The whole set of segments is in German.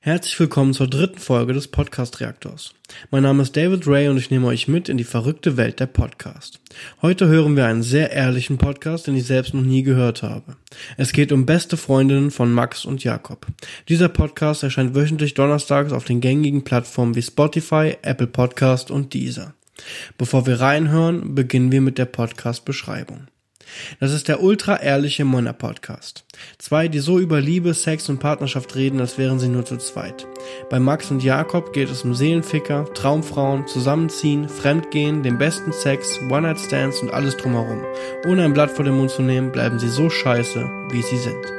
Herzlich willkommen zur dritten Folge des Podcast Reaktors. Mein Name ist David Ray und ich nehme euch mit in die verrückte Welt der Podcast. Heute hören wir einen sehr ehrlichen Podcast, den ich selbst noch nie gehört habe. Es geht um beste Freundinnen von Max und Jakob. Dieser Podcast erscheint wöchentlich donnerstags auf den gängigen Plattformen wie Spotify, Apple Podcast und Deezer. Bevor wir reinhören, beginnen wir mit der Podcast-Beschreibung. Das ist der ultra ehrliche Männer Podcast. Zwei, die so über Liebe, Sex und Partnerschaft reden, als wären sie nur zu zweit. Bei Max und Jakob geht es um Seelenficker, Traumfrauen, Zusammenziehen, Fremdgehen, den besten Sex, One-Night-Stands und alles drumherum. Ohne ein Blatt vor den Mund zu nehmen, bleiben sie so scheiße, wie sie sind.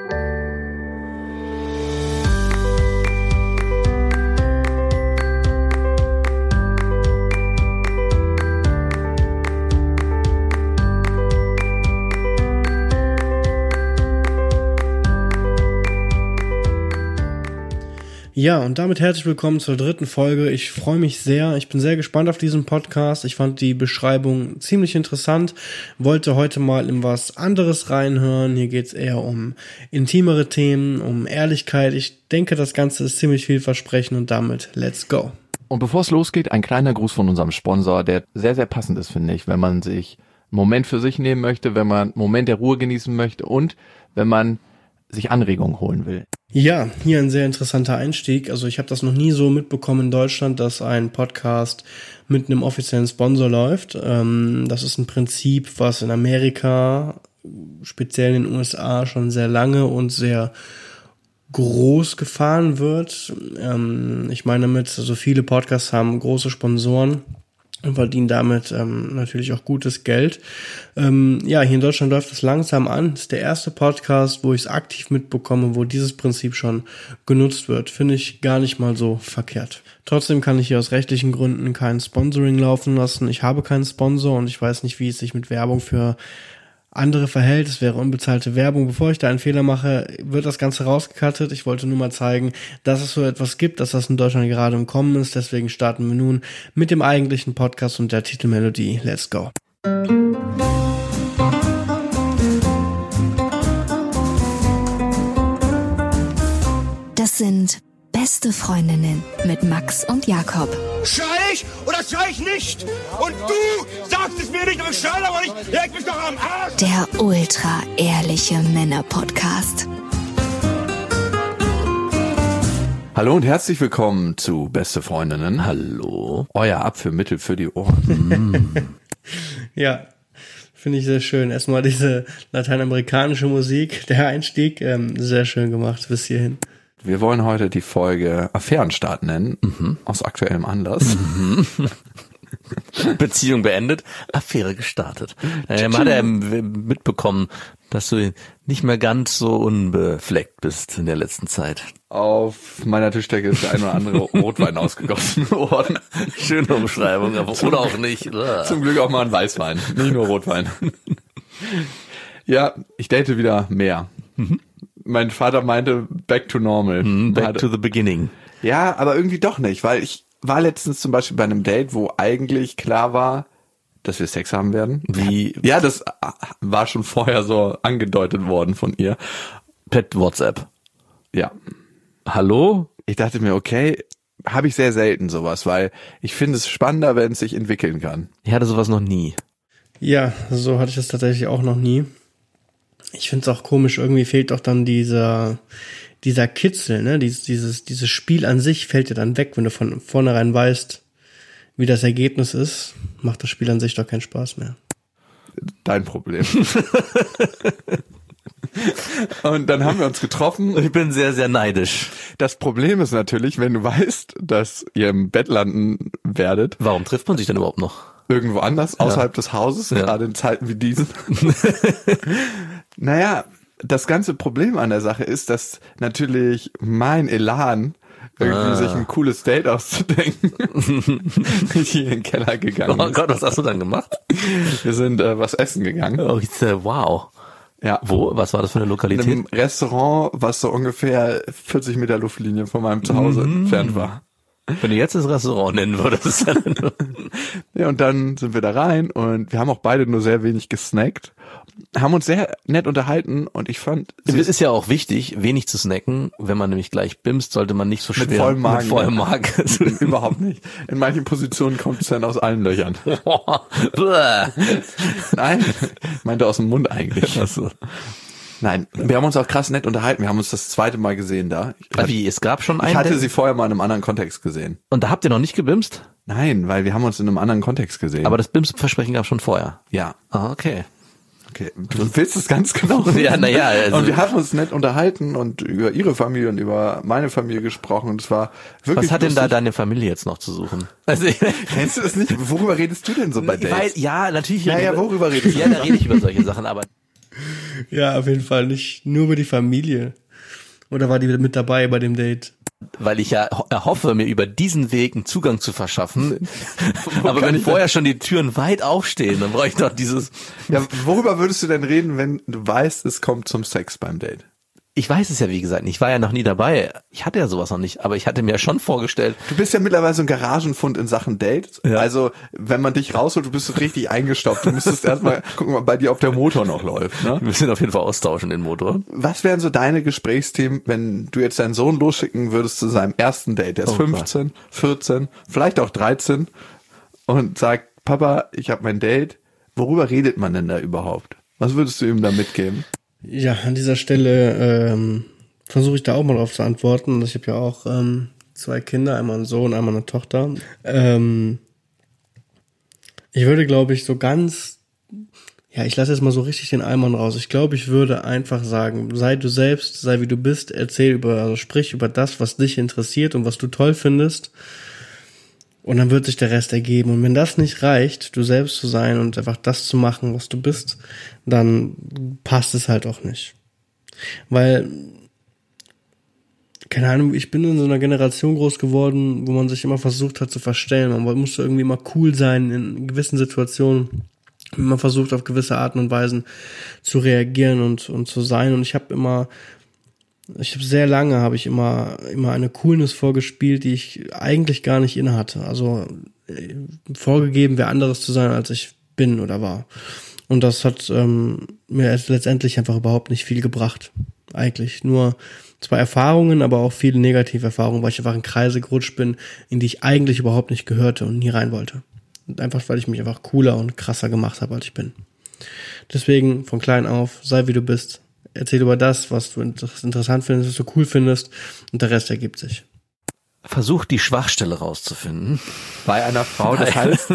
Ja, und damit herzlich willkommen zur dritten Folge. Ich freue mich sehr. Ich bin sehr gespannt auf diesen Podcast. Ich fand die Beschreibung ziemlich interessant. Wollte heute mal in was anderes reinhören. Hier geht's eher um intimere Themen, um Ehrlichkeit. Ich denke, das Ganze ist ziemlich vielversprechend und damit let's go. Und bevor es losgeht, ein kleiner Gruß von unserem Sponsor, der sehr, sehr passend ist, finde ich, wenn man sich einen Moment für sich nehmen möchte, wenn man einen Moment der Ruhe genießen möchte und wenn man sich Anregungen holen will. Ja, hier ein sehr interessanter Einstieg. Also ich habe das noch nie so mitbekommen in Deutschland, dass ein Podcast mit einem offiziellen Sponsor läuft. Ähm, das ist ein Prinzip, was in Amerika, speziell in den USA, schon sehr lange und sehr groß gefahren wird. Ähm, ich meine damit, so also viele Podcasts haben große Sponsoren und verdienen damit ähm, natürlich auch gutes Geld. Ähm, ja, hier in Deutschland läuft es langsam an. Das ist der erste Podcast, wo ich es aktiv mitbekomme, wo dieses Prinzip schon genutzt wird. Finde ich gar nicht mal so verkehrt. Trotzdem kann ich hier aus rechtlichen Gründen kein Sponsoring laufen lassen. Ich habe keinen Sponsor und ich weiß nicht, wie es sich mit Werbung für andere verhält. Es wäre unbezahlte Werbung. Bevor ich da einen Fehler mache, wird das Ganze rausgekattet. Ich wollte nur mal zeigen, dass es so etwas gibt, dass das in Deutschland gerade im Kommen ist. Deswegen starten wir nun mit dem eigentlichen Podcast und der Titelmelodie. Let's go. Das sind Beste Freundinnen mit Max und Jakob. Schrei ich oder schrei ich nicht? Und du sagst es mir nicht, aber ich schrei aber nicht. Leg mich doch am Arsch. Der ultra ehrliche Männer-Podcast. Hallo und herzlich willkommen zu Beste Freundinnen. Hallo. Euer Abführmittel für die Ohren. ja, Finde ich sehr schön. Erstmal diese lateinamerikanische Musik, der Einstieg, ähm, sehr schön gemacht bis hierhin. Wir wollen heute die Folge Affärenstart nennen, mhm. aus aktuellem Anlass. Mhm. Beziehung beendet, Affäre gestartet. Äh, man hat ja mitbekommen, dass du nicht mehr ganz so unbefleckt bist in der letzten Zeit. Auf meiner Tischdecke ist der ein oder andere Rotwein ausgegossen worden. Schöne Umschreibung, aber zum, oder auch nicht. Zum Glück auch mal ein Weißwein, nicht nur Rotwein. ja, ich date wieder mehr. Mhm mein Vater meinte back to normal. Mm, back to the beginning. Ja, aber irgendwie doch nicht, weil ich war letztens zum Beispiel bei einem Date, wo eigentlich klar war, dass wir Sex haben werden. Wie? Ja, das war schon vorher so angedeutet worden von ihr. Per WhatsApp. Ja. Hallo? Ich dachte mir, okay, habe ich sehr selten sowas, weil ich finde es spannender, wenn es sich entwickeln kann. Ich hatte sowas noch nie. Ja, so hatte ich es tatsächlich auch noch nie ich finde es auch komisch, irgendwie fehlt doch dann dieser, dieser Kitzel, ne? Dieses, dieses, dieses Spiel an sich fällt dir dann weg, wenn du von vornherein weißt, wie das Ergebnis ist, macht das Spiel an sich doch keinen Spaß mehr. Dein Problem. Und dann haben wir uns getroffen. Ich bin sehr, sehr neidisch. Das Problem ist natürlich, wenn du weißt, dass ihr im Bett landen werdet. Warum trifft man sich denn überhaupt noch? Irgendwo anders, außerhalb ja. des Hauses, ja. gerade in Zeiten wie diesen. Naja, das ganze Problem an der Sache ist, dass natürlich mein Elan irgendwie ah. sich ein cooles Date auszudenken. ich hier in den Keller gegangen. Oh Gott, was hast du dann gemacht? Wir sind äh, was essen gegangen. Oh, ich, wow. Ja. Wo? Was war das für eine Lokalität? In einem Restaurant, was so ungefähr 40 Meter Luftlinie von meinem Zuhause mhm. entfernt war. Wenn du jetzt das Restaurant nennen würdest. Ja, und dann sind wir da rein und wir haben auch beide nur sehr wenig gesnackt, haben uns sehr nett unterhalten und ich fand, Es ist ja auch wichtig, wenig zu snacken. Wenn man nämlich gleich bimst, sollte man nicht so schwer mit vollem Magen. mit vollem Magen. Überhaupt nicht. In manchen Positionen kommt es dann aus allen Löchern. Nein, meinte aus dem Mund eigentlich. Ach so. Nein, wir haben uns auch krass nett unterhalten. Wir haben uns das zweite Mal gesehen da. Ich, Wie, es gab schon einen. ich hatte sie vorher mal in einem anderen Kontext gesehen. und da habt ihr noch nicht gebimst? Nein, weil wir haben uns in einem anderen Kontext gesehen. Aber das Bimsversprechen gab schon vorher. ja, Ah, okay. okay. Du willst es ganz genau. Ja, na ja, also- und wir haben uns nett unterhalten und über ihre Familie und über meine Familie gesprochen. Und es war wirklich. Was hat denn da lustig. deine Familie jetzt noch zu suchen? Also, Kennst du das nicht? Worüber redest du denn so bei Dates? weil, ja, natürlich. Ja, ja, worüber redest du? Ja, da rede ich über solche Sachen, aber Ja, auf jeden Fall nicht nur über die Familie. Oder war die mit dabei bei dem Date? weil ich ja ho- erhoffe, mir über diesen Weg einen Zugang zu verschaffen. aber wenn ich vorher schon die Türen weit aufstehen, dann brauche ich doch dieses. Ja, worüber würdest du denn reden, wenn du weißt, es kommt zum Sex beim Date? Ich weiß es ja, wie gesagt, nicht. ich war ja noch nie dabei. Ich hatte ja sowas noch nicht, aber ich hatte mir ja schon vorgestellt, Du bist ja mittlerweile so ein Garagenfund in Sachen Dates. Ja. Also, wenn man dich rausholt, du bist so richtig eingestopft. Du müsstest erstmal gucken, ob bei dir ob der Motor noch läuft. Ne? wir müssen auf jeden Fall austauschen den Motor. Was wären so deine Gesprächsthemen, wenn du jetzt deinen Sohn losschicken würdest zu seinem ersten Date? Der ist Oh 15, 14, vielleicht auch 13 und sagt, Papa, ich habe mein Date. Worüber redet man denn da überhaupt? Was würdest du ihm da mitgeben? Ja, an dieser Stelle ähm, versuche ich da auch mal drauf zu antworten. Ich habe ja auch ähm, zwei Kinder, einmal einen Sohn, einmal eine Tochter. Ähm, ich würde, glaube ich, so ganz, ja, ich lasse jetzt mal so richtig den Eimann raus. Ich glaube, ich würde einfach sagen, sei du selbst, sei wie du bist, erzähl über, also sprich über das, was dich interessiert und was du toll findest. Und dann wird sich der Rest ergeben. Und wenn das nicht reicht, du selbst zu sein und einfach das zu machen, was du bist, dann passt es halt auch nicht. Weil, keine Ahnung, ich bin in so einer Generation groß geworden, wo man sich immer versucht hat zu verstellen. Man musste irgendwie immer cool sein in gewissen Situationen. Man versucht auf gewisse Arten und Weisen zu reagieren und, und zu sein. Und ich habe immer ich habe sehr lange habe ich immer immer eine Coolness vorgespielt, die ich eigentlich gar nicht inne hatte. Also äh, vorgegeben, wer anderes zu sein, als ich bin oder war. Und das hat ähm, mir letztendlich einfach überhaupt nicht viel gebracht. Eigentlich nur zwei Erfahrungen, aber auch viele negative Erfahrungen, weil ich einfach in Kreise gerutscht bin, in die ich eigentlich überhaupt nicht gehörte und nie rein wollte. Und einfach, weil ich mich einfach cooler und krasser gemacht habe, als ich bin. Deswegen von klein auf, sei wie du bist. Erzähl über das, was du inter- interessant findest, was du cool findest und der Rest ergibt sich. Versuch die Schwachstelle rauszufinden. Bei einer Frau, das heißt,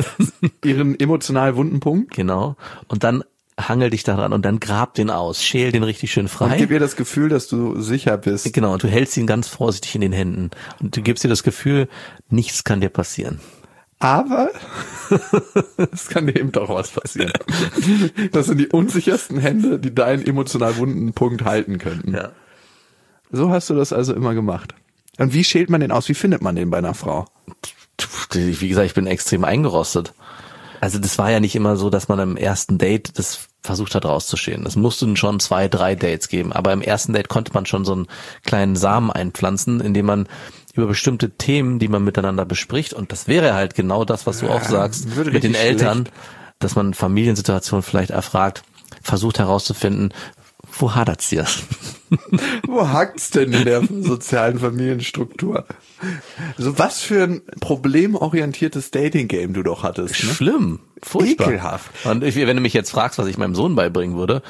ihren emotional wunden Punkt. Genau. Und dann hangel dich daran und dann grab den aus, schäl den richtig schön Und frei. gib ihr das Gefühl, dass du sicher bist. Genau, und du hältst ihn ganz vorsichtig in den Händen. Und du gibst dir das Gefühl, nichts kann dir passieren. Aber es kann dir eben doch was passieren. Das sind die unsichersten Hände, die deinen emotional wunden Punkt halten könnten. Ja. So hast du das also immer gemacht. Und wie schält man den aus? Wie findet man den bei einer Frau? Wie gesagt, ich bin extrem eingerostet. Also das war ja nicht immer so, dass man im ersten Date das versucht hat rauszuschälen. Es mussten schon zwei, drei Dates geben. Aber im ersten Date konnte man schon so einen kleinen Samen einpflanzen, indem man über bestimmte Themen, die man miteinander bespricht, und das wäre halt genau das, was du auch sagst, mit den Eltern, schlecht. dass man Familiensituationen vielleicht erfragt, versucht herauszufinden, wo hadert's dir? Wo hakt's denn in der sozialen Familienstruktur? So was für ein problemorientiertes Dating-Game du doch hattest. Ne? Schlimm, furchtbar. Ekelhaft. Und ich, wenn du mich jetzt fragst, was ich meinem Sohn beibringen würde,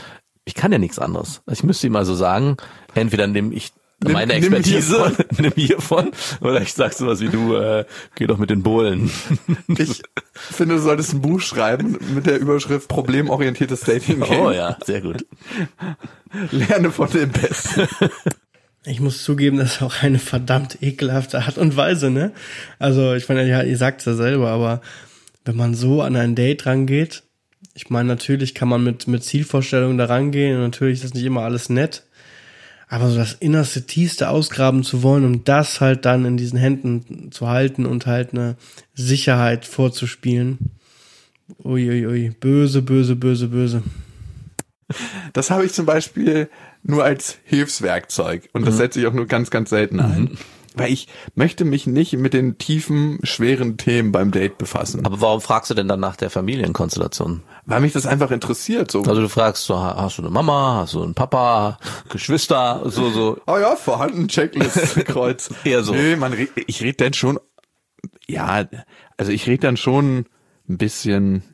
ich kann ja nichts anderes. Ich müsste ihm also sagen, entweder nehme ich Nimm- meine nimm Expertise, hiervon. nimm hiervon, oder ich sag sowas wie du, äh, geh doch mit den Bullen. Ich finde, du solltest ein Buch schreiben mit der Überschrift Problemorientiertes Dating-Game. Oh ja, sehr gut. Lerne von dem Besten. Ich muss zugeben, das ist auch eine verdammt ekelhafte Art und Weise, ne? Also, ich meine, ja, ihr sagt es ja selber, aber wenn man so an ein Date rangeht, ich meine, natürlich kann man mit, mit Zielvorstellungen da rangehen und natürlich ist das nicht immer alles nett. Aber so das innerste, tiefste ausgraben zu wollen, um das halt dann in diesen Händen zu halten und halt eine Sicherheit vorzuspielen. Uiuiui, ui, ui. böse, böse, böse, böse. Das habe ich zum Beispiel nur als Hilfswerkzeug und das setze ich auch nur ganz, ganz selten ein. Weil ich möchte mich nicht mit den tiefen, schweren Themen beim Date befassen. Aber warum fragst du denn dann nach der Familienkonstellation? Weil mich das einfach interessiert. So. Also du fragst so, hast du eine Mama, hast du einen Papa, Geschwister, so, so. oh ja, vorhanden, Checklist, Kreuz. Eher so. Nee, man ich rede dann schon, ja, also ich rede dann schon ein bisschen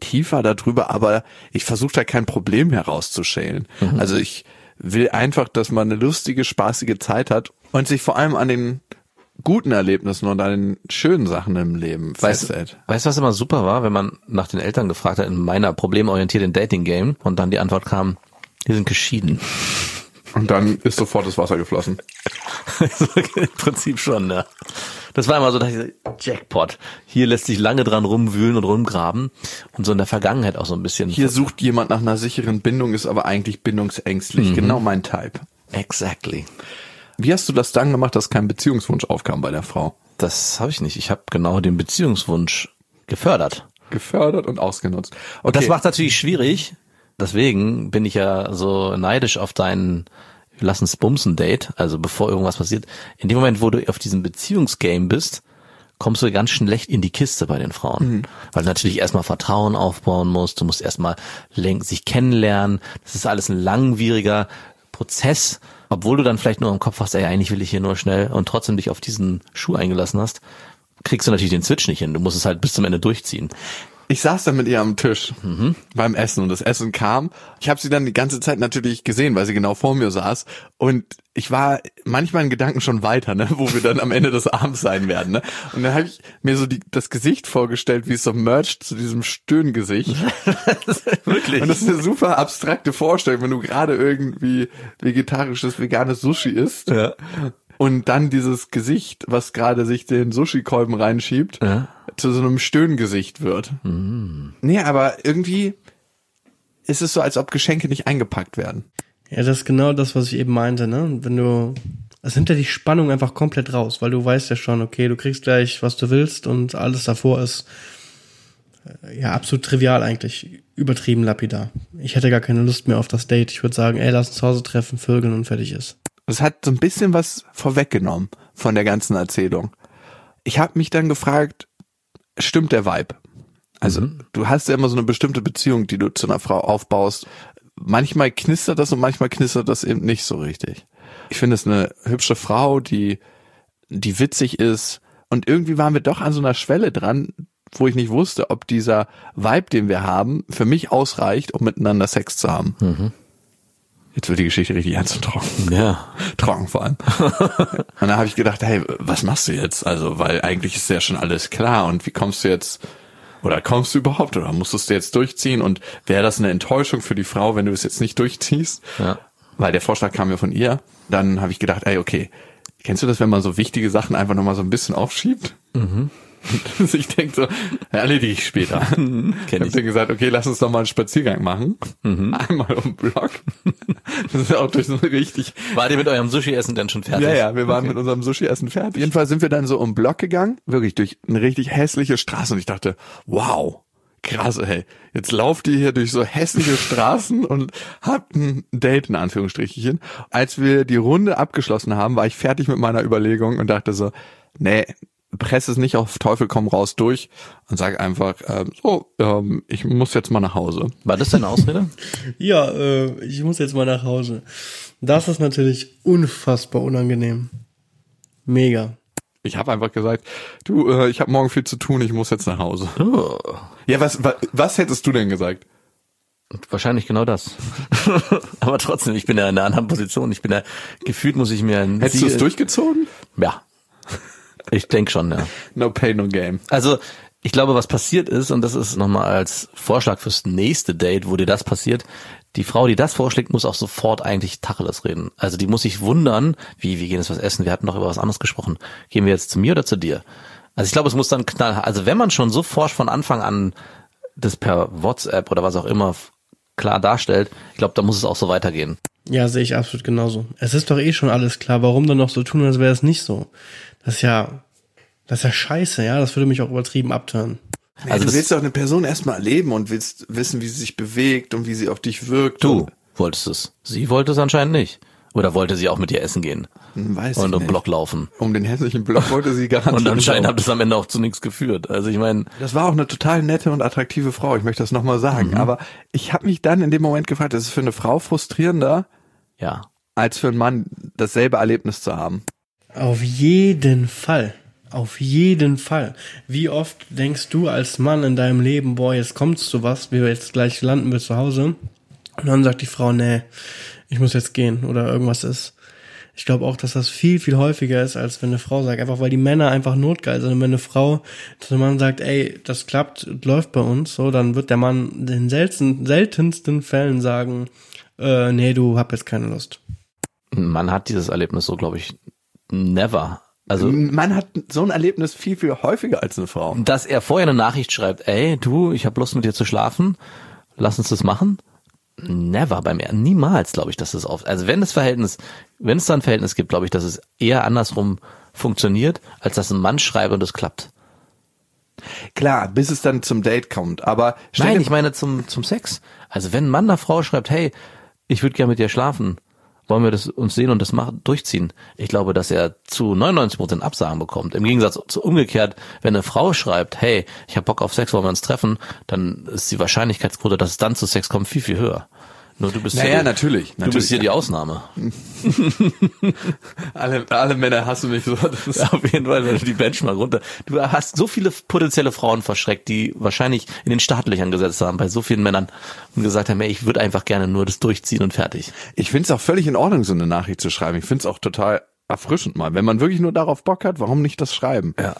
tiefer darüber, aber ich versuche da kein Problem herauszuschälen. Mhm. Also ich will einfach, dass man eine lustige, spaßige Zeit hat und sich vor allem an den guten Erlebnissen und an den schönen Sachen im Leben Weißt, festhält. weißt du, was immer super war, wenn man nach den Eltern gefragt hat in meiner problemorientierten Dating-Game und dann die Antwort kam, die sind geschieden. Und dann ist sofort das Wasser geflossen. Im Prinzip schon, ja. Das war immer so, dass ich Jackpot. Hier lässt sich lange dran rumwühlen und rumgraben und so in der Vergangenheit auch so ein bisschen. Hier sucht jemand nach einer sicheren Bindung, ist aber eigentlich bindungsängstlich. Genau mein Type. Exactly. Wie hast du das dann gemacht, dass kein Beziehungswunsch aufkam bei der Frau? Das habe ich nicht. Ich habe genau den Beziehungswunsch gefördert. Gefördert und ausgenutzt. Und das Okay. macht natürlich schwierig. Deswegen bin ich ja so neidisch auf deinen Lass uns bumsen Date, also bevor irgendwas passiert. In dem Moment, wo du auf diesem Beziehungsgame bist, kommst du ganz schlecht in die Kiste bei den Frauen. Weil du natürlich erstmal Vertrauen aufbauen musst, du musst erstmal sich kennenlernen. Das ist alles ein langwieriger Prozess, obwohl du dann vielleicht nur im Kopf hast, ey, eigentlich will ich hier nur schnell und trotzdem dich auf diesen Schuh eingelassen hast, kriegst du natürlich den Switch nicht hin. Du musst es halt bis zum Ende durchziehen. Ich saß dann mit ihr am Tisch beim Essen und das Essen kam. Ich habe sie dann die ganze Zeit natürlich gesehen, weil sie genau vor mir saß. Und ich war manchmal in Gedanken schon weiter, ne, wo wir dann am Ende des Abends sein werden. Ne? Und dann habe ich mir so die, das Gesicht vorgestellt, wie es so merged zu diesem Stöhngesicht. Wirklich? Und das ist eine super abstrakte Vorstellung, wenn du gerade irgendwie vegetarisches, veganes Sushi isst. Ja. Und dann dieses Gesicht, was gerade sich den Sushi-Kolben reinschiebt, Ja. Zu so einem Stöhngesicht wird. Nee, aber irgendwie ist es so, als ob Geschenke nicht eingepackt werden. Ja, das ist genau das, was ich eben meinte, ne? Wenn du, es nimmt ja die Spannung einfach komplett raus, weil du weißt ja schon, okay, du kriegst gleich, was du willst und alles davor ist, äh, ja, absolut trivial eigentlich, übertrieben lapidar. Ich hätte gar keine Lust mehr auf das Date. Ich würde sagen, ey, lass uns zu Hause treffen, vögeln und fertig ist. Es hat so ein bisschen was vorweggenommen von der ganzen Erzählung. Ich habe mich dann gefragt, stimmt der Vibe? Also du hast ja immer so eine bestimmte Beziehung, die du zu einer Frau aufbaust. Manchmal knistert das und manchmal knistert das eben nicht so richtig. Ich finde es eine hübsche Frau, die, die witzig ist. Und irgendwie waren wir doch an so einer Schwelle dran, wo ich nicht wusste, ob dieser Vibe, den wir haben, für mich ausreicht, um miteinander Sex zu haben. Jetzt wird die Geschichte richtig ernst und trocken Ja. trocken vor allem. und dann habe ich gedacht, hey, was machst du jetzt? Also, weil eigentlich ist ja schon alles klar und wie kommst du jetzt oder kommst du überhaupt oder musstest du jetzt durchziehen und wäre das eine Enttäuschung für die Frau, wenn du es jetzt nicht durchziehst? Ja. Weil der Vorschlag kam ja von ihr. Dann habe ich gedacht, ey, okay, kennst du das, wenn man so wichtige Sachen einfach nochmal so ein bisschen aufschiebt? Mhm. Und ich denke so, erledige ich später. Kenn ich habe dann gesagt, okay, lass uns doch mal einen Spaziergang machen. Einmal um Block. Das ist auch durch so richtig War ihr mit eurem Sushi-Essen denn schon fertig? ja, ja, wir waren mit unserem Sushi-Essen fertig. Auf jeden Fall sind wir dann so um Block gegangen, wirklich durch eine richtig hässliche Straße und ich dachte, wow, krass, ey, jetzt lauft ihr hier durch so hässliche Straßen und habt ein Date in Anführungsstrichen. Als wir die Runde abgeschlossen haben, war ich fertig mit meiner Überlegung und dachte so, nee, press es nicht auf Teufel komm raus durch und sag einfach, ähm, so, ähm, ich muss jetzt mal nach Hause. War das deine Ausrede? Ja, äh, ich muss jetzt mal nach Hause. Das ist natürlich unfassbar unangenehm. Mega. Ich habe einfach gesagt, du, äh, ich habe morgen viel zu tun, ich muss jetzt nach Hause. Oh. Ja, was, was, was hättest du denn gesagt? Wahrscheinlich genau das. Aber trotzdem, ich bin ja in einer anderen Position. Ich bin ja, gefühlt muss ich mir ein Hättest du es durchgezogen? Ja. Ich denke schon, ja. No pay, no game. Also, ich glaube, was passiert ist, und das ist nochmal als Vorschlag fürs nächste Date, wo dir das passiert, die Frau, die das vorschlägt, muss auch sofort eigentlich Tacheles reden. Also die muss sich wundern, wie, wir gehen jetzt was essen, wir hatten doch über was anderes gesprochen. Gehen wir jetzt zu mir oder zu dir? Also ich glaube, es muss dann knall, also wenn man schon so forsch von Anfang an das per WhatsApp oder was auch immer klar darstellt, ich glaube, da muss es auch so weitergehen. Ja, sehe ich absolut genauso. Es ist doch eh schon alles klar. Warum dann noch so tun, als wäre es nicht so? Das ist ja, das ist ja scheiße, ja. Das würde mich auch übertrieben abtören. Also Also du das- willst doch eine Person erstmal erleben und willst wissen, wie sie sich bewegt und wie sie auf dich wirkt. Du wolltest es. Sie wollte es anscheinend nicht. Oder wollte sie auch mit dir essen gehen? Hm, Weiß und ich um nicht. Block laufen. Um den hessischen Block wollte sie garantiert. Und anscheinend hat es am Ende auch zu nichts geführt. Also ich meine, Das war auch eine total nette und attraktive Frau, ich möchte das nochmal sagen. Aber ich habe mich dann in dem Moment gefragt, ist es für eine Frau frustrierender, ja. als für einen Mann dasselbe Erlebnis zu haben? Auf jeden Fall. Auf jeden Fall. Wie oft denkst du als Mann in deinem Leben, boah, jetzt kommt's zu was, wir jetzt gleich landen wir zu Hause. Und dann sagt die Frau, nee, ich muss jetzt gehen oder irgendwas ist. Ich glaube auch, dass das viel, viel häufiger ist, als wenn eine Frau sagt, einfach weil die Männer einfach notgeil sind. Und wenn eine Frau zu einem Mann sagt, ey, das klappt, läuft bei uns, so, dann wird der Mann in den seltensten, seltensten Fällen sagen, äh, nee, du hab jetzt keine Lust. Man hat dieses Erlebnis so, glaube ich, never. Also, Man hat so ein Erlebnis viel, viel häufiger als eine Frau. dass er vorher eine Nachricht schreibt, ey, du, ich habe Lust mit dir zu schlafen, lass uns das machen. Never beim er niemals, glaube ich, dass das oft. Also wenn das Verhältnis, wenn es da ein Verhältnis gibt, glaube ich, dass es eher andersrum funktioniert, als dass ein Mann schreibt und es klappt. Klar, bis es dann zum Date kommt. Aber Nein, ich meine zum, zum Sex. Also wenn ein Mann einer Frau schreibt, hey, ich würde gerne mit dir schlafen, wollen wir das uns sehen und das machen, durchziehen. Ich glaube, dass er zu 99 Prozent Absagen bekommt. Im Gegensatz zu umgekehrt, wenn eine Frau schreibt, hey, ich habe Bock auf Sex, wollen wir uns treffen, dann ist die Wahrscheinlichkeitsquote, dass es dann zu Sex kommt, viel, viel höher. Nur du bist Naja, hier, natürlich, Du natürlich, bist hier ja. die Ausnahme. alle, alle Männer hassen mich so. Auf jeden Fall, die Benchmark runter. Du hast so viele potenzielle Frauen verschreckt, die wahrscheinlich in den Startlöchern gesetzt haben bei so vielen Männern und gesagt haben, ey, ich würde einfach gerne nur das durchziehen und fertig. Ich finde es auch völlig in Ordnung, so eine Nachricht zu schreiben. Ich finde es auch total erfrischend mal. Wenn man wirklich nur darauf Bock hat, warum nicht das schreiben? Ja.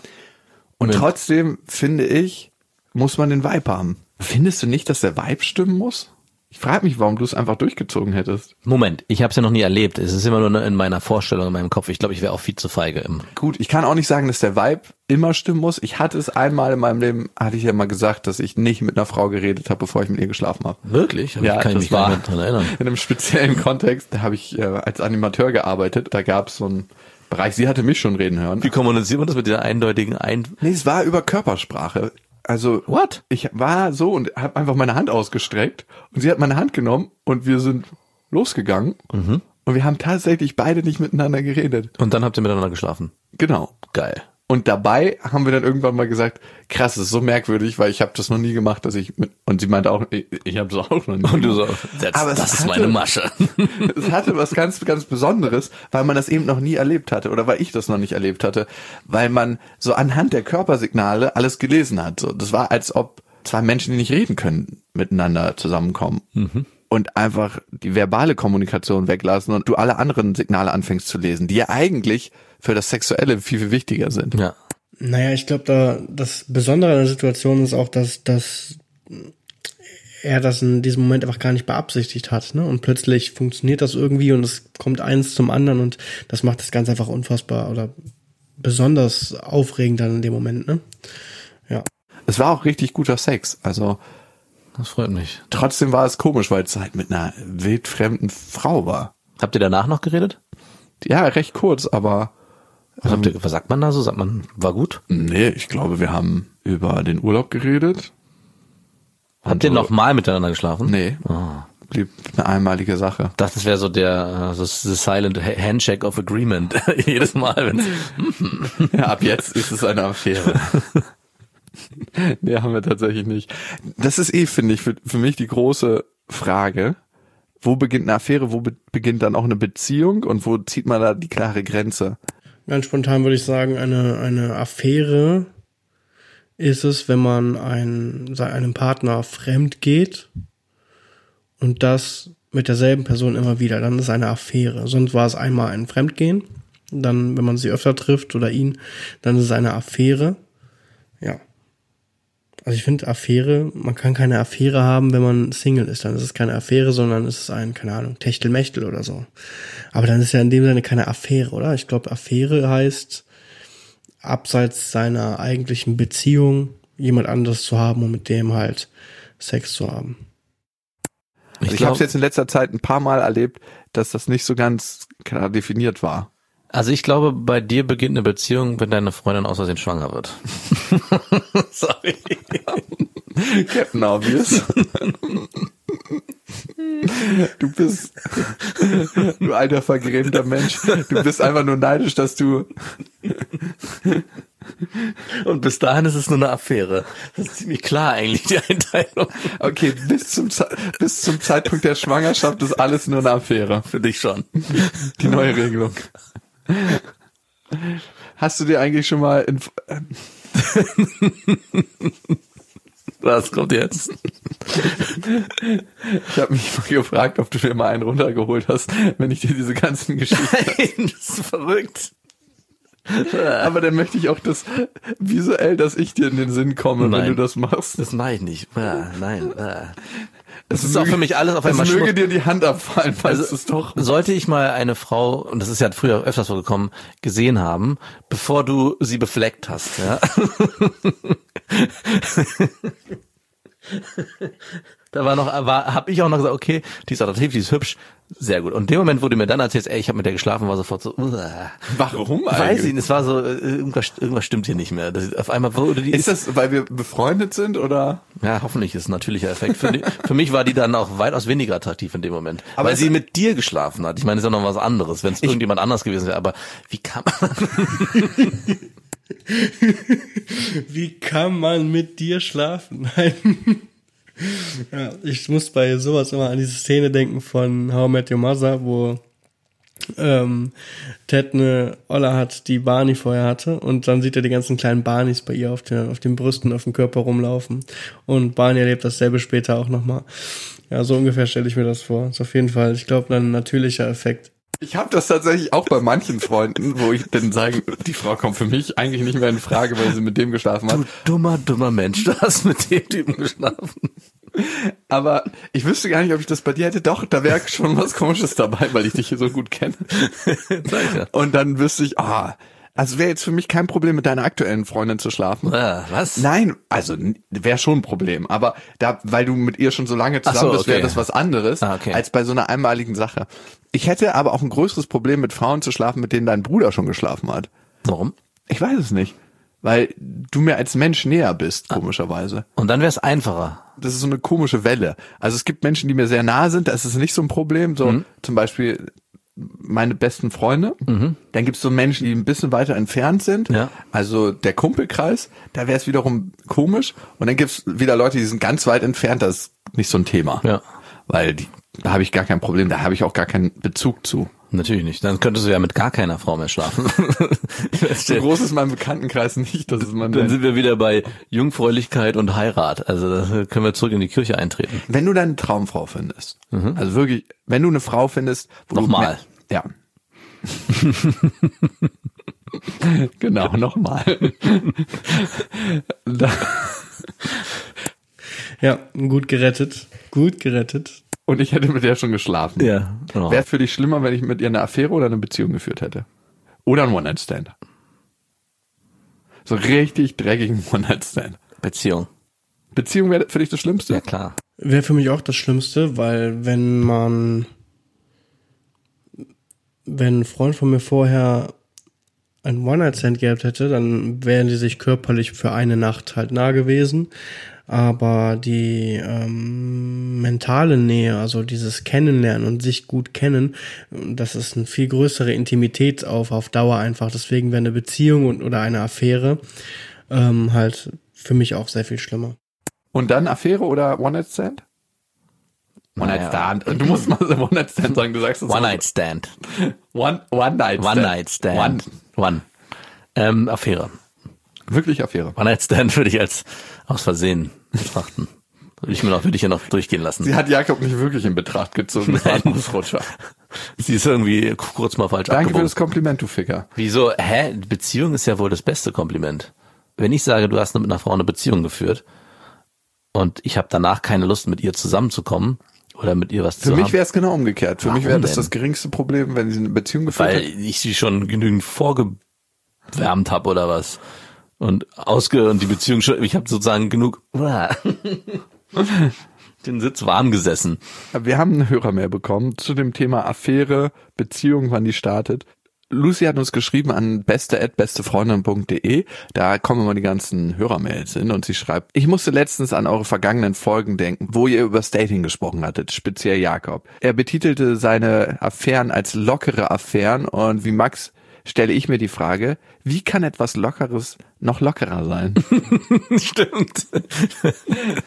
Und trotzdem finde ich, muss man den Vibe haben. Findest du nicht, dass der Vibe stimmen muss? Ich frage mich, warum du es einfach durchgezogen hättest. Moment, ich habe es ja noch nie erlebt. Es ist immer nur in meiner Vorstellung, in meinem Kopf. Ich glaube, ich wäre auch viel zu feige im. Gut, ich kann auch nicht sagen, dass der Vibe immer stimmen muss. Ich hatte es einmal in meinem Leben, hatte ich ja mal gesagt, dass ich nicht mit einer Frau geredet habe, bevor ich mit ihr geschlafen habe. Wirklich? Ja, kann ich mich nicht dran erinnern. in einem speziellen Kontext. Da habe ich äh, als Animateur gearbeitet. Da gab es so einen Bereich. Sie hatte mich schon reden hören. Wie kommuniziert man das mit dieser eindeutigen Ein... Nee, es war über Körpersprache. Also What? ich war so und habe einfach meine Hand ausgestreckt und sie hat meine Hand genommen und wir sind losgegangen und wir haben tatsächlich beide nicht miteinander geredet. Und dann habt ihr miteinander geschlafen. Genau. Geil. Und dabei haben wir dann irgendwann mal gesagt, krass, das ist so merkwürdig, weil ich habe das noch nie gemacht, dass ich mit und sie meinte auch, ich, ich habe das auch noch nie. Und du so, gemacht. das, Aber das ist hatte- meine Masche. es hatte was ganz, ganz Besonderes, weil man das eben noch nie erlebt hatte oder weil ich das noch nicht erlebt hatte, weil man so anhand der Körpersignale alles gelesen hat. So, das war, als ob zwei Menschen, die nicht reden können, miteinander zusammenkommen. Und einfach die verbale Kommunikation weglassen und du alle anderen Signale anfängst zu lesen, die ja eigentlich für das Sexuelle viel, viel wichtiger sind. ja. Naja, ich glaube, da das Besondere an der Situation ist auch, dass, dass er das in diesem Moment einfach gar nicht beabsichtigt hat, ne? Und plötzlich funktioniert das irgendwie und es kommt eins zum anderen und das macht das Ganze einfach unfassbar oder besonders aufregend dann in dem Moment, ne? Ja. Es war auch richtig guter Sex. Also Das freut mich. trotzdem war es komisch, weil es halt mit einer wildfremden Frau war. Habt ihr danach noch geredet? Ja, recht kurz, aber Was, habt ihr, was sagt man da so? Sagt man, war gut? Nee, ich glaube, wir haben über den Urlaub geredet. Habt ihr noch mal miteinander geschlafen? Nee, blieb eine einmalige Sache. Ich dachte, das wäre so der äh, so the silent ha- handshake of agreement. Jedes Mal, wenn Ja, ab jetzt ist es eine Affäre. nee, haben wir tatsächlich nicht. Das ist eh, finde ich, für, für mich die große Frage. Wo beginnt eine Affäre, wo be beginnt dann auch eine Beziehung und wo zieht man da die klare Grenze? Ganz spontan würde ich sagen, eine, eine Affäre ist es, wenn man ein, einem Partner fremd geht und das mit derselben Person immer wieder. Dann ist es eine Affäre. Sonst war es einmal ein Fremdgehen. Dann, wenn man sie öfter trifft oder ihn, dann ist es eine Affäre. Also ich finde Affäre, man kann keine Affäre haben, wenn man Single ist. Dann ist es keine Affäre, sondern ist es ein, keine Ahnung, Techtelmechtel oder so. Aber dann ist ja in dem Sinne keine Affäre, oder? Ich glaube, Affäre heißt, abseits seiner eigentlichen Beziehung jemand anderes zu haben und mit dem halt Sex zu haben. Also ich glaub- habe es jetzt in letzter Zeit ein paar Mal erlebt, dass das nicht so ganz klar definiert war. Also ich glaube, bei dir beginnt eine Beziehung, wenn deine Freundin aus Versehen schwanger wird. Sorry. Captain Obvious. Du bist, du alter vergrämter Mensch, du bist einfach nur neidisch, dass du, Und bis dahin ist es nur eine Affäre. Das ist ziemlich klar eigentlich, die Einteilung. okay, bis zum, bis zum Zeitpunkt der Schwangerschaft ist alles nur eine Affäre. Für dich schon. Die neue Regelung. Hast du dir eigentlich schon mal in, Was kommt jetzt? ich habe mich mal gefragt, ob du dir mal einen runtergeholt hast, wenn ich dir diese ganzen Geschichten Nein, das ist verrückt. Aber dann möchte ich auch das visuell, dass ich dir in den Sinn komme, wenn Nein. du das machst. Das mache ich nicht. Ah, nein. Ah. Es Das ist auch für mich alles auf Es einmal möge Schmuck. dir die Hand abfallen, falls Also, es doch. sollte ich mal eine Frau, und das ist ja früher öfters vorgekommen, gesehen haben, bevor du sie befleckt hast, ja. da war noch, war, hab ich auch noch gesagt, okay, die ist attraktiv, die ist hübsch, sehr gut. Und in dem Moment, wo du mir dann erzählst, ey, ich habe mit der geschlafen, war sofort so, uah. Warum weiß ich nicht, es war so, äh, irgendwas, irgendwas stimmt hier nicht mehr. Das, auf einmal wurde die, Ist das, weil wir befreundet sind oder? ja, hoffentlich ist es ein natürlicher Effekt. Für, die, für mich war die dann auch weitaus weniger attraktiv in dem Moment. Aber weil sie mit dir geschlafen hat. Ich meine, das ist ja noch was anderes, wenn es irgendjemand anders gewesen wäre. Aber wie kann man? Wie kann man mit dir schlafen? Nein. Ja, ich muss bei sowas immer an diese Szene denken von How I Met Your Mother, wo ähm, Ted eine Olle hat, die Barney vorher hatte und dann sieht er die ganzen kleinen Barneys bei ihr auf, der, auf den Brüsten, auf dem Körper rumlaufen und Barney erlebt dasselbe später auch nochmal. Ja, so ungefähr stelle ich mir das vor. Ist auf jeden Fall, ich glaube, ein natürlicher Effekt. Ich habe das tatsächlich auch bei manchen Freunden, wo ich dann sage, die Frau kommt für mich eigentlich nicht mehr in Frage, weil sie mit dem geschlafen hat. Du dummer, dummer Mensch, du hast mit dem Typen geschlafen. Aber ich wüsste gar nicht, ob ich das bei dir hätte. Doch, da wäre schon was Komisches dabei, weil ich dich hier so gut kenne. Und dann wüsste ich, ah, also wäre jetzt für mich kein Problem, mit deiner aktuellen Freundin zu schlafen. Ah, was? Nein, also wäre schon ein Problem, aber da, weil du mit ihr schon so lange zusammen so, bist, wäre das was anderes Ah, okay. als bei so einer einmaligen Sache. Ich hätte aber auch ein größeres Problem mit Frauen zu schlafen, mit denen dein Bruder schon geschlafen hat. Warum? Ich weiß es nicht, weil du mir als Mensch näher bist, komischerweise. Und dann wäre es einfacher. Das ist so eine komische Welle. Also es gibt Menschen, die mir sehr nahe sind, da ist es nicht so ein Problem, so Mhm. zum Beispiel meine besten Freunde. Dann gibt es so Menschen, die ein bisschen weiter entfernt sind. Ja. Also der Kumpelkreis, da wäre es wiederum komisch. Und dann gibt es wieder Leute, die sind ganz weit entfernt, das ist nicht so ein Thema. Ja. Weil die, da habe ich gar kein Problem, da habe ich auch gar keinen Bezug zu. Natürlich nicht. Dann könntest du ja mit gar keiner Frau mehr schlafen. So groß ist mein Bekanntenkreis nicht, dass es man Dann sind wir wieder bei Jungfräulichkeit und Heirat. Also da können wir zurück in die Kirche eintreten. wenn du deine Traumfrau findest, also wirklich, wenn du eine Frau findest, wo Nochmal. du ja. genau, nochmal. Ja, gut gerettet. Gut gerettet. Und ich hätte mit der schon geschlafen. Ja. Genau. Wäre für dich schlimmer, wenn ich mit ihr eine Affäre oder eine Beziehung geführt hätte? Oder ein One-Night-Stand? So richtig dreckigen One-Night-Stand. Beziehung. Beziehung wäre für dich das Schlimmste? Ja klar. Wäre für mich auch das Schlimmste, weil wenn man, wenn ein Freund von mir vorher ein One-Night-Stand gehabt hätte, dann wären die sich körperlich für eine Nacht halt nah gewesen. Aber die ähm, mentale Nähe, also dieses Kennenlernen und sich gut kennen, das ist eine viel größere Intimität auf, auf Dauer einfach. Deswegen wäre eine Beziehung und, oder eine Affäre ähm, halt für mich auch sehr viel schlimmer. Und dann Affäre oder One-Night-Stand? One-Night-Stand. Du musst mal so One-Night-Stand sagen, du sagst es. One, One-Night-Stand. One Night Stand. One. Ähm, Affäre. Wirklich Affäre. One Night Stand würde ich als aus Versehen betrachten. Würde ich mir noch, würde ich ja noch durchgehen lassen. Sie hat Jakob nicht wirklich in Betracht gezogen. Nein. Ausrutscher. Sie ist irgendwie kurz mal falsch Danke für abgebogen. das Kompliment, du Ficker. Wieso? Hä? Beziehung ist ja wohl das beste Kompliment. Wenn ich sage, du hast mit einer Frau eine Beziehung geführt und ich habe danach keine Lust, mit ihr zusammenzukommen oder mit ihr was Für zu mich haben, wäre es genau umgekehrt. Für mich Warum wäre das das geringste Problem, wenn sie eine Beziehung geführt weil hat. ich sie schon genügend vorgewärmt habe oder was. Und ausge und die Beziehung schon, ich habe sozusagen genug den Sitz warm gesessen. Wir haben eine Hörermail bekommen zu dem Thema Affäre, Beziehung, wann die startet. Lucy hat uns geschrieben an beste@bestefreundin.de. Da kommen immer die ganzen Hörermails hin und sie schreibt: Ich musste letztens an eure vergangenen Folgen denken, wo ihr über Dating gesprochen hattet, speziell Jakob. Er betitelte seine Affären als lockere Affären und wie Max stelle ich mir die Frage, wie kann etwas Lockeres noch lockerer sein? Stimmt.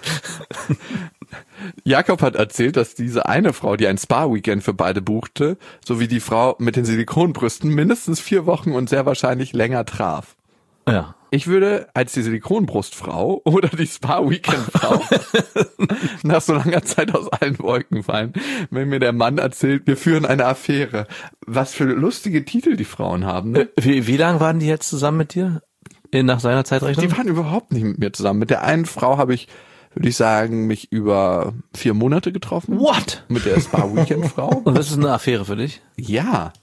Jakob hat erzählt, dass diese eine Frau, die ein Spa-Weekend für beide buchte, sowie die Frau mit den Silikonbrüsten mindestens vier Wochen und sehr wahrscheinlich länger traf. Ja. Ich würde als die Silikonbrustfrau oder die Spa-Weekend-Frau nach so langer Zeit aus allen Wolken fallen, wenn mir der Mann erzählt, wir führen eine Affäre. Was für lustige Titel die Frauen haben, ne? Wie, wie lang waren die jetzt zusammen mit dir? In, nach seiner Zeitrechnung? Die waren überhaupt nicht mit mir zusammen. Mit der einen Frau habe ich, würde ich sagen, mich über vier Monate getroffen. What? Mit der Spa-Weekend-Frau. Und das ist eine Affäre für dich? Ja.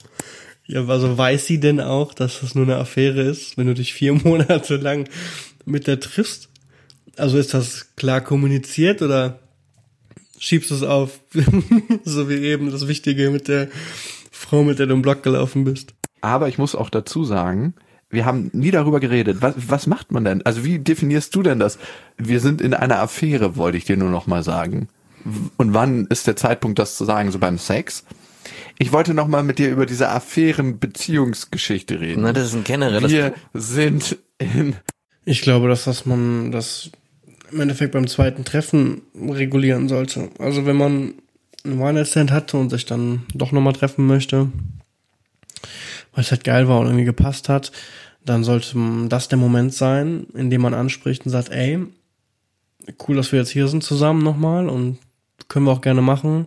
Ja, also weiß sie denn auch, dass das nur eine Affäre ist, wenn du dich vier Monate lang mit der triffst? Also ist das klar kommuniziert oder schiebst du es auf, so wie eben das Wichtige mit der Frau, mit der du im Block gelaufen bist? Aber ich muss auch dazu sagen, wir haben nie darüber geredet. Was, was macht man denn? Also wie definierst du denn das? Wir sind in einer Affäre, wollte ich dir nur noch mal sagen. Und wann ist der Zeitpunkt, das zu sagen? So beim Sex? Ich wollte noch mal mit dir über diese Affären-Beziehungsgeschichte reden. Na, das ist ein generelles wir sind in Ich glaube, dass das man das im Endeffekt beim zweiten Treffen regulieren sollte. Also wenn man einen One-Night-Stand hatte und sich dann doch nochmal treffen möchte, weil es halt geil war und irgendwie gepasst hat, dann sollte das der Moment sein, in dem man anspricht und sagt, ey, cool, dass wir jetzt hier sind zusammen nochmal und können wir auch gerne machen,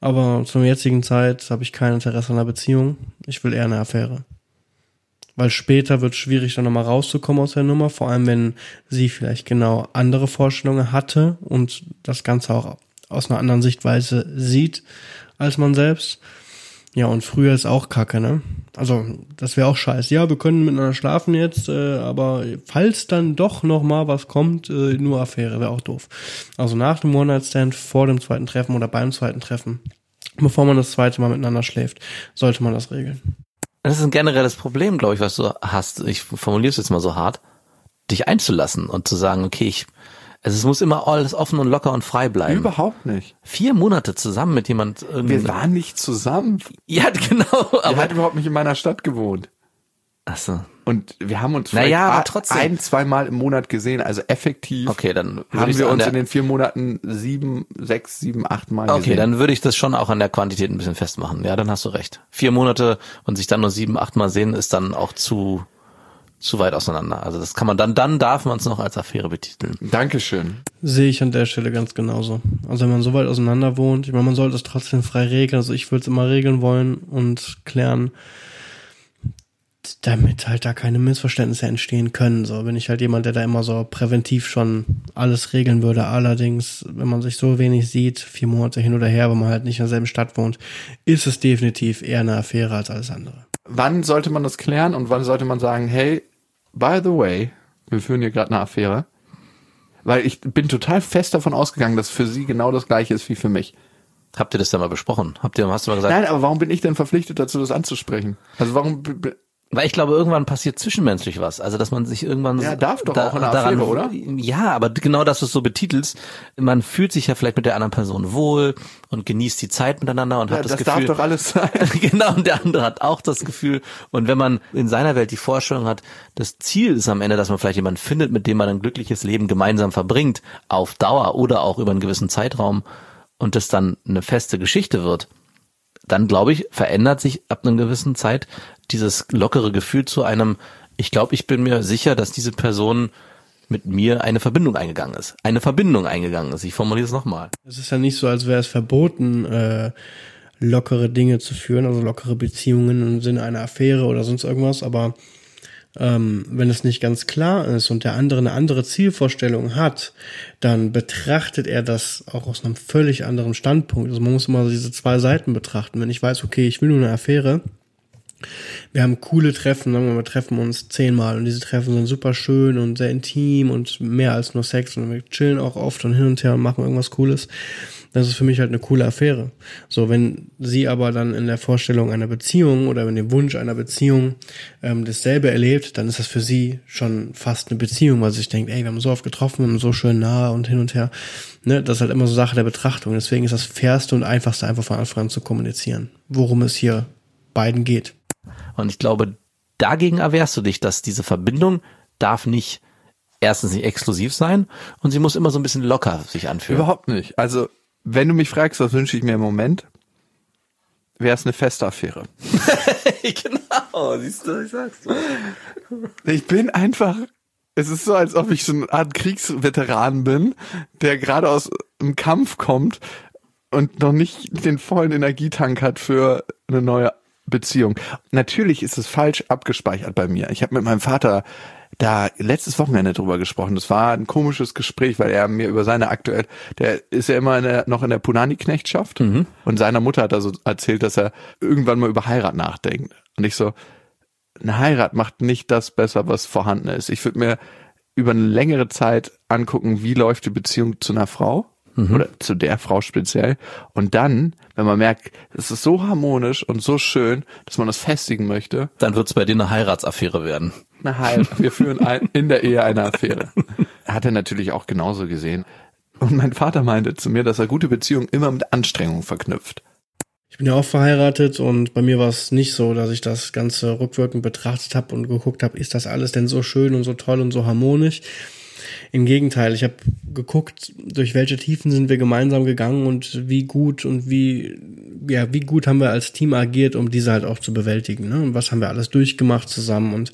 aber zur jetzigen Zeit habe ich kein Interesse an einer Beziehung. Ich will eher eine Affäre. Weil später wird es schwierig, dann nochmal rauszukommen aus der Nummer, vor allem wenn sie vielleicht genau andere Vorstellungen hatte und das Ganze auch aus einer anderen Sichtweise sieht als man selbst. Ja, und früher ist auch Kacke, ne? Also, das wäre auch scheiße. Ja, wir können miteinander schlafen jetzt, äh, aber falls dann doch noch mal was kommt, äh, nur Affäre, wäre auch doof. Also nach dem One-Night-Stand, vor dem zweiten Treffen oder beim zweiten Treffen, bevor man das zweite Mal miteinander schläft, sollte man das regeln. Das ist ein generelles Problem, glaube ich, was du hast. Ich formuliere es jetzt mal so hart, dich einzulassen und zu sagen, okay, ich, also es muss immer alles offen und locker und frei bleiben. überhaupt nicht. Vier Monate zusammen mit jemand irgendwie. Wir waren nicht zusammen. ja, genau. Er hat überhaupt nicht in meiner Stadt gewohnt. achso. Und wir haben uns Naja, ein, zweimal im Monat gesehen, also effektiv. Okay, dann haben wir uns in den vier Monaten sieben, sechs, sieben, acht Mal Okay, gesehen. dann würde ich das schon auch an der Quantität ein bisschen festmachen. Ja, dann hast du recht. Vier Monate und sich dann nur sieben, acht Mal sehen, ist dann auch zu zu weit auseinander. Also das kann man dann, dann darf man es noch als Affäre betiteln. Dankeschön. Sehe ich an der Stelle ganz genauso. Also wenn man so weit auseinander wohnt, ich meine, man sollte es trotzdem frei regeln. Also ich würde es immer regeln wollen und klären, damit halt da keine Missverständnisse entstehen können. So bin ich halt jemand, der da immer so präventiv schon alles regeln würde. Allerdings, wenn man sich so wenig sieht, vier Monate hin oder her, wenn man halt nicht in derselben Stadt wohnt, ist es definitiv eher eine Affäre als alles andere. Wann sollte man das klären und wann sollte man sagen, hey, by the way, wir führen hier gerade eine Affäre? Weil ich bin total fest davon ausgegangen, dass für sie genau das gleiche ist wie für mich. Habt ihr das denn mal besprochen? Habt ihr, hast du mal gesagt? Nein, aber warum bin ich denn verpflichtet dazu, das anzusprechen? Also warum Weil ich glaube, irgendwann passiert zwischenmenschlich was. Also, dass man sich irgendwann... Ja, darf doch auch in einer Affäre, oder? Ja, aber genau, dass du es so betitelst. Man fühlt sich ja vielleicht mit der anderen Person wohl und genießt die Zeit miteinander und ja, hat das, das Gefühl... darf doch alles sein. genau, und der andere hat auch das Gefühl. Und wenn man in seiner Welt die Vorstellung hat, das Ziel ist am Ende, dass man vielleicht jemanden findet, mit dem man ein glückliches Leben gemeinsam verbringt, auf Dauer oder auch über einen gewissen Zeitraum und das dann eine feste Geschichte wird, dann glaube ich, verändert sich ab einer gewissen Zeit dieses lockere Gefühl zu einem, ich glaube, ich bin mir sicher, dass diese Person mit mir eine Verbindung eingegangen ist. Eine Verbindung eingegangen ist. Ich formuliere es nochmal. Es ist ja nicht so, als wäre es verboten, äh, lockere Dinge zu führen, also lockere Beziehungen im Sinne einer Affäre oder sonst irgendwas, aber ähm, wenn es nicht ganz klar ist und der andere eine andere Zielvorstellung hat, dann betrachtet er das auch aus einem völlig anderen Standpunkt. Also man muss immer diese zwei Seiten betrachten. Wenn ich weiß, okay, ich will nur eine Affäre wir haben coole Treffen, sagen wir mal, treffen uns zehnmal und diese Treffen sind super schön und sehr intim und mehr als nur Sex und wir chillen auch oft und hin und her und machen irgendwas Cooles. Das ist für mich halt eine coole Affäre. So, wenn sie aber dann in der Vorstellung einer Beziehung oder in dem Wunsch einer Beziehung ähm, dasselbe erlebt, dann ist das für sie schon fast eine Beziehung, weil sie sich denkt, ey, wir haben so oft getroffen, wir haben so schön nah und hin und her. Ne, das ist halt immer so Sache der Betrachtung. Deswegen ist das fairste und einfachste einfach von Anfang an zu kommunizieren, worum es hier beiden geht. Und ich glaube, dagegen erwehrst du dich, dass diese Verbindung darf nicht erstens nicht exklusiv sein und sie muss immer so ein bisschen locker sich anfühlen. Überhaupt nicht. Also, wenn du mich fragst, was wünsche ich mir im Moment, wäre es eine feste Affäre. genau, siehst du, ich sag's dir. Ich bin einfach, es ist so, als ob ich so eine Art Kriegsveteran bin, der gerade aus einem Kampf kommt und noch nicht den vollen Energietank hat für eine neue Beziehung. Natürlich ist es falsch abgespeichert bei mir. Ich habe mit meinem Vater da letztes Wochenende drüber gesprochen. Das war ein komisches Gespräch, weil er mir über seine aktuell, der ist ja immer in der, noch in der Punani-Knechtschaft Mhm. und seiner Mutter hat er so erzählt, dass er irgendwann mal über Heirat nachdenkt. Und ich so, eine Heirat macht nicht das besser, was vorhanden ist. Ich würde mir über eine längere Zeit angucken, wie läuft die Beziehung zu einer Frau oder zu der Frau speziell. Und dann, wenn man merkt, es ist so harmonisch und so schön, dass man das festigen möchte, Dann wird's bei dir eine Heiratsaffäre werden. na halt, wir führen ein, in der Ehe eine Affäre. Hat er natürlich auch genauso gesehen. Und mein Vater meinte zu mir, dass er gute Beziehungen immer mit Anstrengung verknüpft. Ich bin ja auch verheiratet und bei mir war es nicht so, dass ich das Ganze rückwirkend betrachtet habe und geguckt habe, ist das alles denn so schön und so toll und so harmonisch. Im Gegenteil, ich habe geguckt, durch welche Tiefen sind wir gemeinsam gegangen und wie gut und wie ja wie gut haben wir als Team agiert, um diese halt auch zu bewältigen. Ne? Und was haben wir alles durchgemacht zusammen und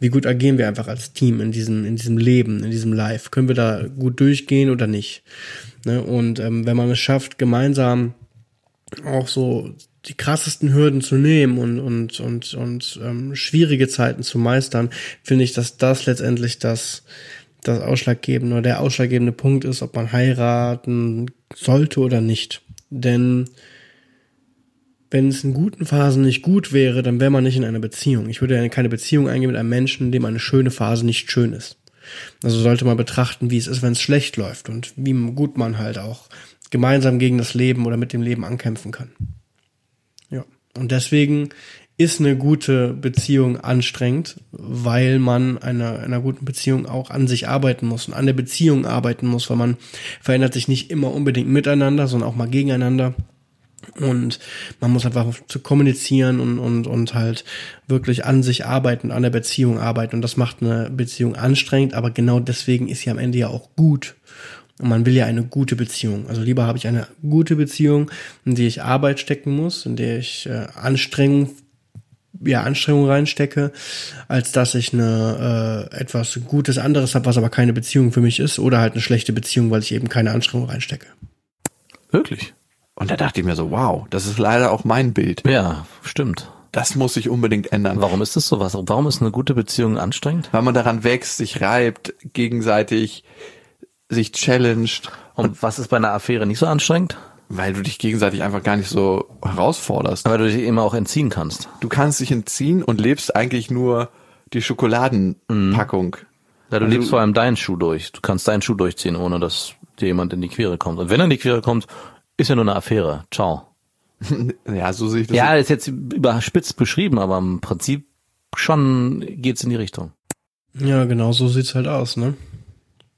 wie gut agieren wir einfach als Team in diesem in diesem Leben, in diesem Life. Können wir da gut durchgehen oder nicht? Ne? Und ähm, wenn man es schafft, gemeinsam auch so die krassesten Hürden zu nehmen und und und und ähm, schwierige Zeiten zu meistern, finde ich, dass das letztendlich das das ausschlaggebende oder der ausschlaggebende Punkt ist, ob man heiraten sollte oder nicht. Denn wenn es in guten Phasen nicht gut wäre, dann wäre man nicht in einer Beziehung. Ich würde ja keine Beziehung eingehen mit einem Menschen, dem eine schöne Phase nicht schön ist. Also sollte man betrachten, wie es ist, wenn es schlecht läuft und wie gut man halt auch gemeinsam gegen das Leben oder mit dem Leben ankämpfen kann. Ja. Und deswegen ist eine gute Beziehung anstrengend, weil man einer, einer guten Beziehung auch an sich arbeiten muss und an der Beziehung arbeiten muss, weil man verändert sich nicht immer unbedingt miteinander, sondern auch mal gegeneinander. Und man muss einfach zu kommunizieren und, und, und halt wirklich an sich arbeiten, an der Beziehung arbeiten. Und das macht eine Beziehung anstrengend, aber genau deswegen ist sie am Ende ja auch gut. Und man will ja eine gute Beziehung. Also lieber habe ich eine gute Beziehung, in die ich Arbeit stecken muss, in der ich äh, Anstrengung, ja, Anstrengung reinstecke, als dass ich eine äh, etwas Gutes anderes habe, was aber keine Beziehung für mich ist, oder halt eine schlechte Beziehung, weil ich eben keine Anstrengung reinstecke. Wirklich? Und da dachte ich mir so, wow, das ist leider auch mein Bild. Ja, stimmt. Das muss sich unbedingt ändern. Warum ist das so? Was? Warum ist eine gute Beziehung anstrengend? Weil man daran wächst, sich reibt, gegenseitig sich challenged, Und was ist bei einer Affäre nicht so anstrengend? Weil du dich gegenseitig einfach gar nicht so herausforderst. Weil du dich immer auch entziehen kannst. Du kannst dich entziehen und lebst eigentlich nur die Schokoladenpackung. Ja, du Also- lebst vor allem deinen Schuh durch. Du kannst deinen Schuh durchziehen, ohne dass dir jemand in die Quere kommt. Und wenn er in die Quere kommt, ist ja nur eine Affäre. Ciao. Ja, so sehe ich das. Ja, ist jetzt überspitzt beschrieben, aber im Prinzip schon geht's in die Richtung. Ja, genau so sieht's halt aus, ne?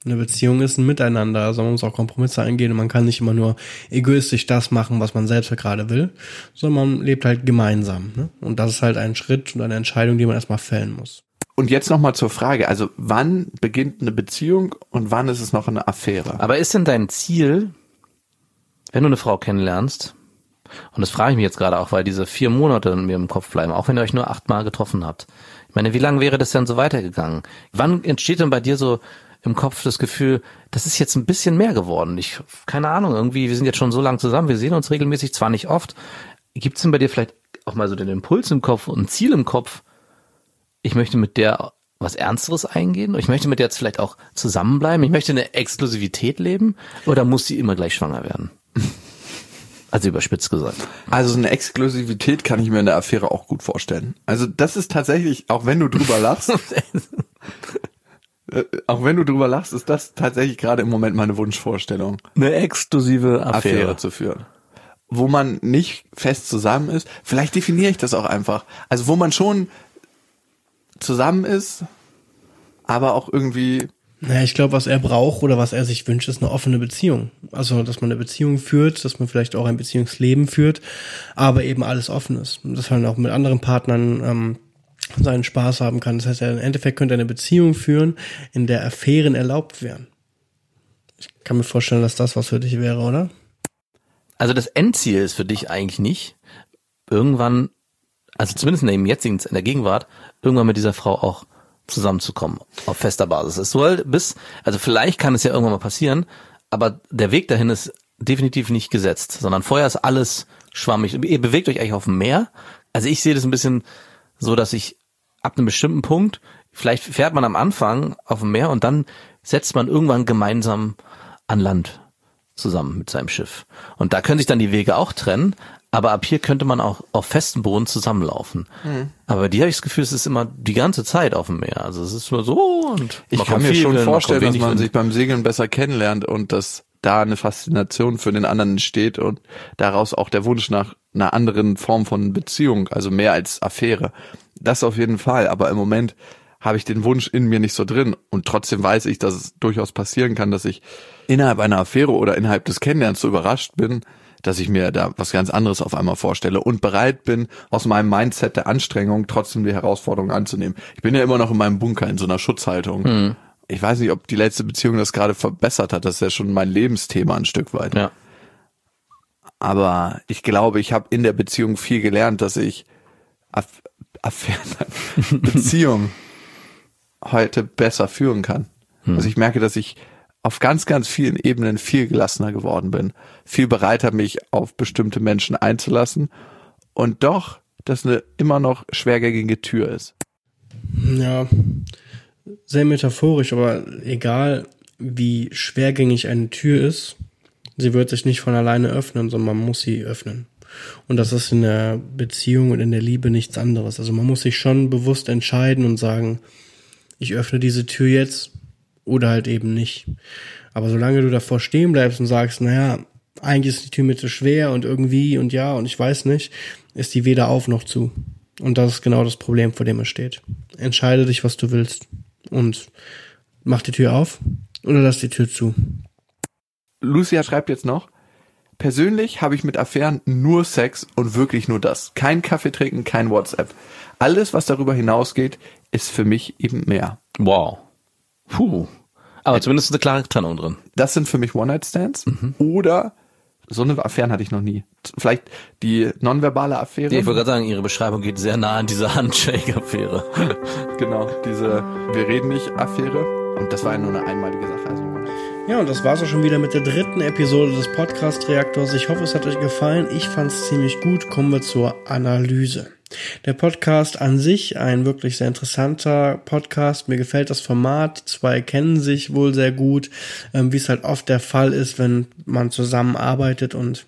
Eine Beziehung ist ein Miteinander, also man muss auch Kompromisse eingehen und man kann nicht immer nur egoistisch das machen, was man selbst gerade will, sondern man lebt halt gemeinsam, ne? Und das ist halt ein Schritt und eine Entscheidung, die man erstmal fällen muss. Und jetzt nochmal zur Frage, also wann beginnt eine Beziehung und wann ist es noch eine Affäre? Aber ist denn dein Ziel, wenn du eine Frau kennenlernst, und das frage ich mich jetzt gerade auch, weil diese vier Monate in mir im Kopf bleiben, auch wenn ihr euch nur achtmal getroffen habt. Ich meine, wie lange wäre das denn so weitergegangen? Wann entsteht denn bei dir so im Kopf das Gefühl, das ist jetzt ein bisschen mehr geworden? Ich, keine Ahnung, irgendwie, wir sind jetzt schon so lange zusammen, wir sehen uns regelmäßig, zwar nicht oft. Gibt es denn bei dir vielleicht auch mal so den Impuls im Kopf und ein Ziel im Kopf, ich möchte mit der was Ernsteres eingehen? Ich möchte mit der jetzt vielleicht auch zusammenbleiben? Ich möchte eine Exklusivität leben? Oder muss sie immer gleich schwanger werden? Also überspitzt gesagt. Also so eine Exklusivität kann ich mir in der Affäre auch gut vorstellen. Also das ist tatsächlich, auch wenn du drüber lachst, auch wenn du drüber lachst, ist das tatsächlich gerade im Moment meine Wunschvorstellung, Eine exklusive Affäre, Affäre. zu führen. Wo man nicht fest zusammen ist. Vielleicht definiere ich das auch einfach. Also wo man schon zusammen ist, aber auch irgendwie Naja, ich glaube, was er braucht oder was er sich wünscht, ist eine offene Beziehung. Also, dass man eine Beziehung führt, dass man vielleicht auch ein Beziehungsleben führt, aber eben alles offen ist. Dass man auch mit anderen Partnern ähm, seinen Spaß haben kann. Das heißt, er, im Endeffekt könnte eine Beziehung führen, in der Affären erlaubt wären. Ich kann mir vorstellen, dass das was für dich wäre, oder? Also das Endziel ist für dich eigentlich nicht, irgendwann, also zumindest in dem jetzigen, in der Gegenwart, irgendwann mit dieser Frau auch zusammenzukommen, auf fester Basis. Es soll bis, also vielleicht kann es ja irgendwann mal passieren, aber der Weg dahin ist definitiv nicht gesetzt, sondern vorher ist alles schwammig. Ihr bewegt euch eigentlich auf dem Meer. Also ich sehe das ein bisschen so, dass ich ab einem bestimmten Punkt, vielleicht fährt man am Anfang auf dem Meer und dann setzt man irgendwann gemeinsam an Land zusammen mit seinem Schiff. Und da können sich dann die Wege auch trennen, aber ab hier könnte man auch auf festem Boden zusammenlaufen. Aber bei dir habe ich das Gefühl, es ist immer die ganze Zeit auf dem Meer. Also es ist nur so und Ich kann mir schon vorstellen, dass man sich beim Segeln besser kennenlernt und dass da eine Faszination für den anderen entsteht und daraus auch der Wunsch nach einer anderen Form von Beziehung, also mehr als Affäre. Das auf jeden Fall, aber im Moment habe ich den Wunsch in mir nicht so drin und trotzdem weiß ich, dass es durchaus passieren kann, dass ich innerhalb einer Affäre oder innerhalb des Kennenlernens so überrascht bin, dass ich mir da was ganz anderes auf einmal vorstelle und bereit bin, aus meinem Mindset der Anstrengung trotzdem die Herausforderung anzunehmen. Ich bin ja immer noch in meinem Bunker, in so einer Schutzhaltung. Ich weiß nicht, ob die letzte Beziehung das gerade verbessert hat. Das ist ja schon mein Lebensthema ein Stück weit. Ja. Aber ich glaube, ich habe in der Beziehung viel gelernt, dass ich Aff Affären, Beziehung heute besser führen kann. Also ich merke, dass ich auf ganz, ganz vielen Ebenen viel gelassener geworden bin, viel bereiter, mich auf bestimmte Menschen einzulassen und doch, dass eine immer noch schwergängige Tür ist. Ja, sehr metaphorisch, aber egal wie schwergängig eine Tür ist, sie wird sich nicht von alleine öffnen, sondern man muss sie öffnen. Und das ist in der Beziehung und in der Liebe nichts anderes. Also man muss sich schon bewusst entscheiden und sagen, ich öffne diese Tür jetzt oder halt eben nicht. Aber solange du davor stehen bleibst und sagst, naja, eigentlich ist die Tür mir zu schwer und irgendwie und ja und ich weiß nicht, ist die weder auf noch zu. Und das ist genau das Problem, vor dem er steht. Entscheide dich, was du willst und mach die Tür auf oder lass die Tür zu. Lucia schreibt jetzt noch, persönlich habe ich mit Affären nur Sex und wirklich nur das. Kein Kaffee trinken, kein WhatsApp. Alles, was darüber hinausgeht, ist für mich eben mehr. Wow. Puh. Aber zumindest ist eine klare Trennung drin. Das sind für mich One-Night-Stands oder so eine Affären hatte ich noch nie. Vielleicht die nonverbale Affäre. Ich wollte gerade sagen, Ihre Beschreibung geht sehr nah an diese Handshake-Affäre. genau, diese Wir reden nicht Affäre. Und das war ja nur eine einmalige Sache. Ja, und das war's auch schon wieder mit der dritten Episode des Podcast-Reaktors. Ich hoffe, es hat euch gefallen. Ich fand's ziemlich gut. Kommen wir zur Analyse. Der Podcast an sich, ein wirklich sehr interessanter Podcast. Mir gefällt das Format. Die zwei kennen sich wohl sehr gut, ähm, wie es halt oft der Fall ist, wenn man zusammenarbeitet und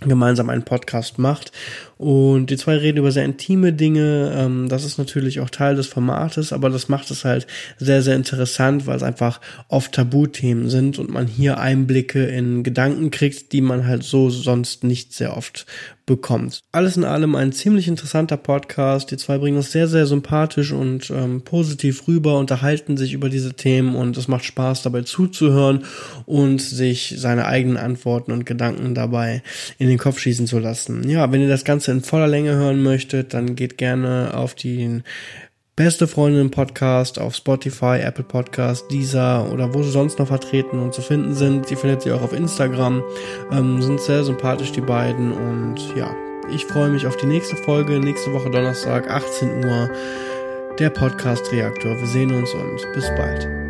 gemeinsam einen Podcast macht. Und die zwei reden über sehr intime Dinge. Ähm, das ist natürlich auch Teil des Formates, aber das macht es halt sehr, sehr interessant, weil es einfach oft Tabuthemen sind und man hier Einblicke in Gedanken kriegt, die man halt so sonst nicht sehr oft bekommt. Alles in allem ein ziemlich interessanter Podcast. Die zwei bringen das sehr, sehr sympathisch und ähm, positiv rüber, unterhalten sich über diese Themen und es macht Spaß dabei zuzuhören und sich seine eigenen Antworten und Gedanken dabei in den Kopf schießen zu lassen. Ja, wenn ihr das Ganze in voller Länge hören möchtet, dann geht gerne auf den Beste Freundin Podcast auf Spotify, Apple Podcast, Deezer oder wo sie sonst noch vertreten und zu finden sind. Die findet ihr auch auf Instagram. Ähm, sind sehr sympathisch, die beiden. Und ja, ich freue mich auf die nächste Folge. Nächste Woche Donnerstag, 18 Uhr. Der Podcast Reaktor. Wir sehen uns und bis bald.